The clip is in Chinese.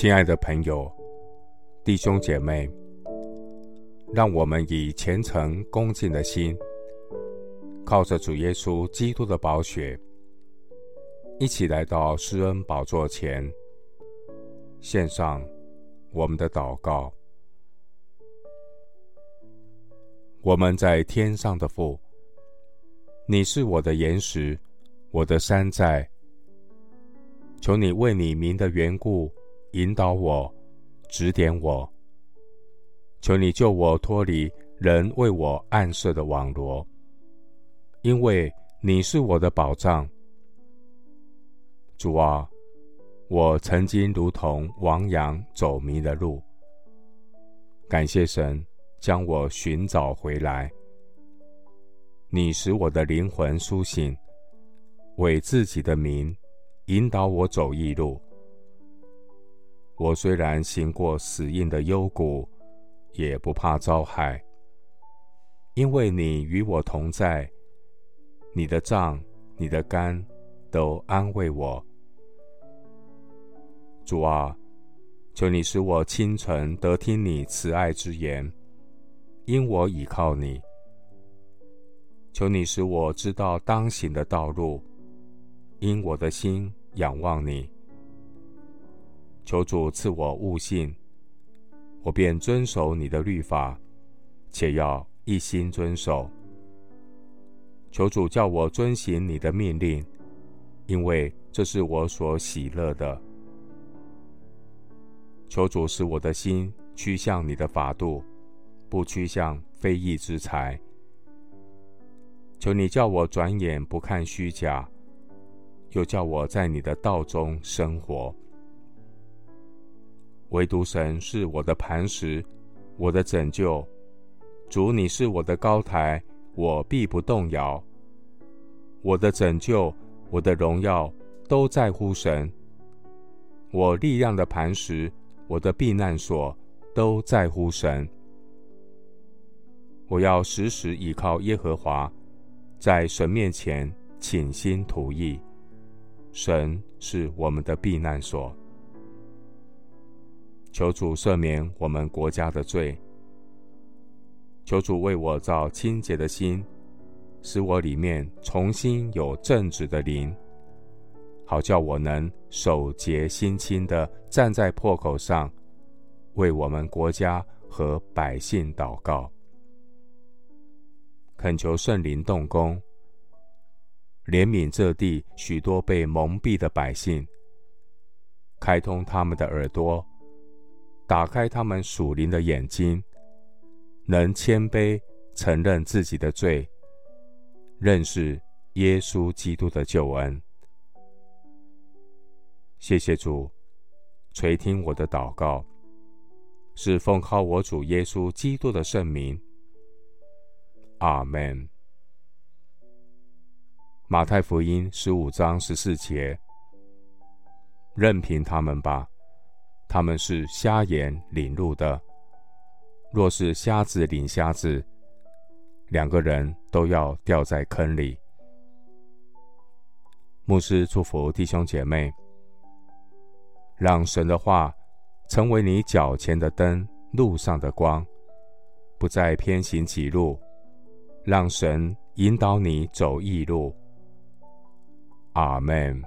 亲爱的朋友、弟兄姐妹，让我们以虔诚恭敬的心，靠着主耶稣基督的宝血，一起来到施恩宝座前，献上我们的祷告。我们在天上的父，你是我的岩石，我的山寨。求你为你名的缘故引导我，指点我。求你救我脱离人为我暗设的网罗，因为你是我的保障。主啊，我曾经如同亡羊走迷了路，感谢神将我寻找回来。你使我的灵魂苏醒，为自己的名。引导我走义路。我虽然行过死荫的幽谷，也不怕遭害，因为你与我同在。你的杖、你的竿都安慰我。主啊，求你使我清晨得听你慈爱之言，因我倚靠你。求你使我知道当行的道路，因我的心。仰望你，求主赐我悟性，我便遵守你的律法，且要一心遵守。求主叫我遵行你的命令，因为这是我所喜乐的。求主使我的心趋向你的法度，不趋向非义之财。求你叫我转眼不看虚假。又叫我在你的道中生活，唯独神是我的磐石，我的拯救。主，你是我的高台，我必不动摇。我的拯救，我的荣耀，都在乎神。我力量的磐石，我的避难所，都在乎神。我要时时倚靠耶和华，在神面前倾心吐意。神是我们的避难所，求主赦免我们国家的罪，求主为我造清洁的心，使我里面重新有正直的灵，好叫我能手洁心清的站在破口上，为我们国家和百姓祷告，恳求圣灵动工。怜悯这地许多被蒙蔽的百姓，开通他们的耳朵，打开他们属灵的眼睛，能谦卑承认自己的罪，认识耶稣基督的救恩。谢谢主垂听我的祷告，是奉靠我主耶稣基督的圣名。阿门。马太福音十五章十四节：任凭他们吧，他们是瞎眼领路的。若是瞎子领瞎子，两个人都要掉在坑里。牧师祝福弟兄姐妹，让神的话成为你脚前的灯，路上的光，不再偏行己路，让神引导你走义路。阿门。